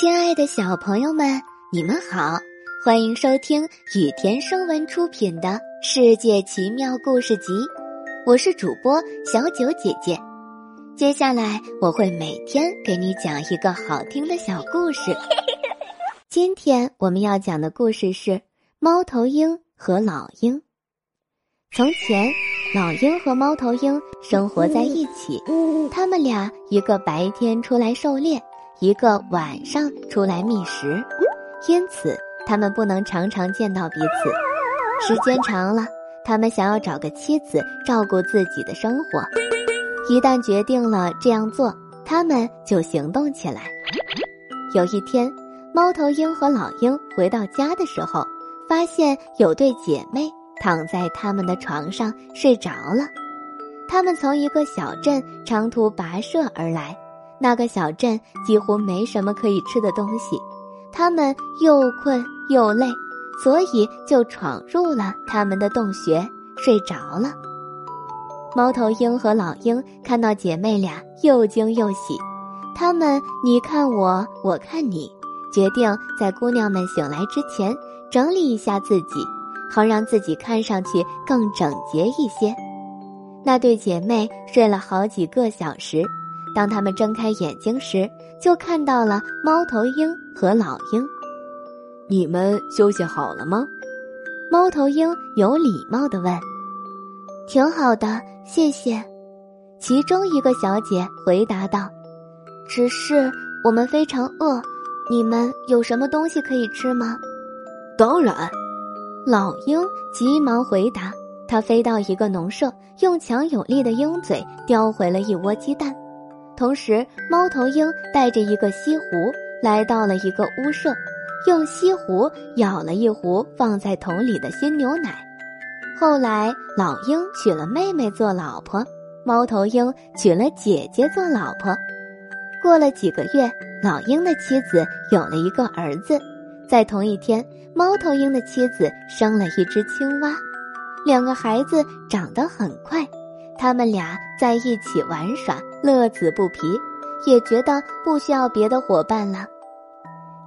亲爱的小朋友们，你们好，欢迎收听雨田声文出品的《世界奇妙故事集》，我是主播小九姐姐。接下来我会每天给你讲一个好听的小故事。今天我们要讲的故事是《猫头鹰和老鹰》。从前，老鹰和猫头鹰生活在一起，他们俩一个白天出来狩猎。一个晚上出来觅食，因此他们不能常常见到彼此。时间长了，他们想要找个妻子照顾自己的生活。一旦决定了这样做，他们就行动起来。有一天，猫头鹰和老鹰回到家的时候，发现有对姐妹躺在他们的床上睡着了。他们从一个小镇长途跋涉而来。那个小镇几乎没什么可以吃的东西，他们又困又累，所以就闯入了他们的洞穴睡着了。猫头鹰和老鹰看到姐妹俩又惊又喜，他们你看我，我看你，决定在姑娘们醒来之前整理一下自己，好让自己看上去更整洁一些。那对姐妹睡了好几个小时。当他们睁开眼睛时，就看到了猫头鹰和老鹰。你们休息好了吗？猫头鹰有礼貌地问。挺好的，谢谢。其中一个小姐回答道：“只是我们非常饿，你们有什么东西可以吃吗？”当然。老鹰急忙回答。他飞到一个农舍，用强有力的鹰嘴叼回了一窝鸡蛋。同时，猫头鹰带着一个锡壶来到了一个屋舍，用锡壶舀了一壶放在桶里的鲜牛奶。后来，老鹰娶了妹妹做老婆，猫头鹰娶了姐姐做老婆。过了几个月，老鹰的妻子有了一个儿子。在同一天，猫头鹰的妻子生了一只青蛙，两个孩子长得很快。他们俩在一起玩耍，乐此不疲，也觉得不需要别的伙伴了。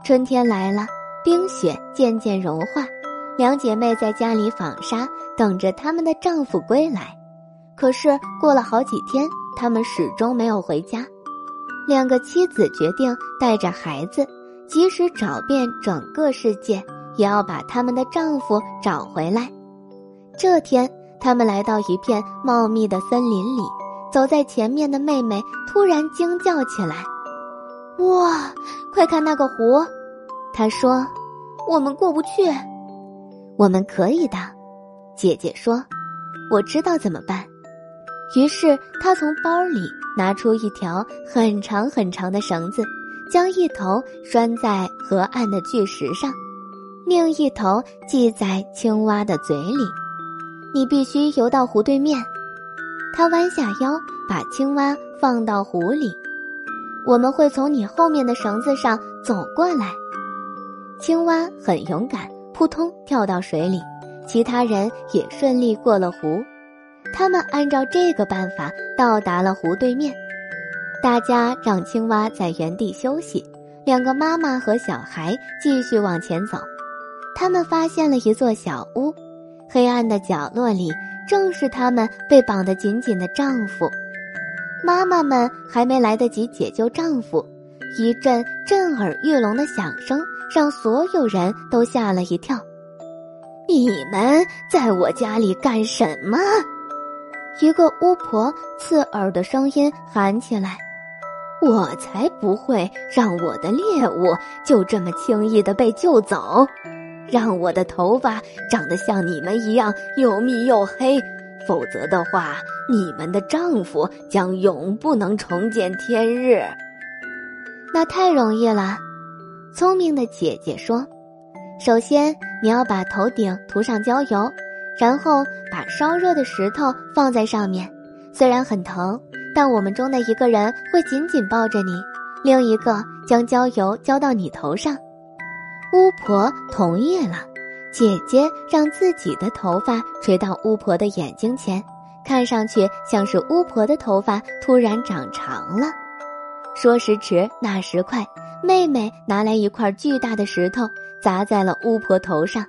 春天来了，冰雪渐渐融化，两姐妹在家里纺纱，等着他们的丈夫归来。可是过了好几天，他们始终没有回家。两个妻子决定带着孩子，即使找遍整个世界，也要把他们的丈夫找回来。这天。他们来到一片茂密的森林里，走在前面的妹妹突然惊叫起来：“哇，快看那个湖！”她说：“我们过不去。”“我们可以的。”姐姐说：“我知道怎么办。”于是她从包里拿出一条很长很长的绳子，将一头拴在河岸的巨石上，另一头系在青蛙的嘴里。你必须游到湖对面。他弯下腰，把青蛙放到湖里。我们会从你后面的绳子上走过来。青蛙很勇敢，扑通跳到水里。其他人也顺利过了湖。他们按照这个办法到达了湖对面。大家让青蛙在原地休息。两个妈妈和小孩继续往前走。他们发现了一座小屋。黑暗的角落里，正是他们被绑得紧紧的丈夫。妈妈们还没来得及解救丈夫，一阵震耳欲聋的响声让所有人都吓了一跳。你们在我家里干什么？一个巫婆刺耳的声音喊起来：“我才不会让我的猎物就这么轻易的被救走。”让我的头发长得像你们一样又密又黑，否则的话，你们的丈夫将永不能重见天日。那太容易了，聪明的姐姐说：“首先，你要把头顶涂上焦油，然后把烧热的石头放在上面。虽然很疼，但我们中的一个人会紧紧抱着你，另一个将焦油浇到你头上。”巫婆同意了，姐姐让自己的头发垂到巫婆的眼睛前，看上去像是巫婆的头发突然长长了。说时迟，那时快，妹妹拿来一块巨大的石头砸在了巫婆头上。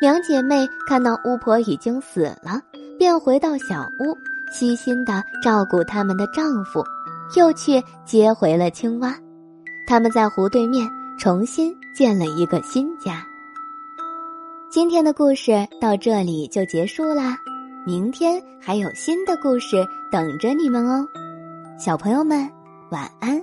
两姐妹看到巫婆已经死了，便回到小屋，细心的照顾他们的丈夫，又去接回了青蛙。他们在湖对面重新建了一个新家。今天的故事到这里就结束啦，明天还有新的故事等着你们哦，小朋友们晚安。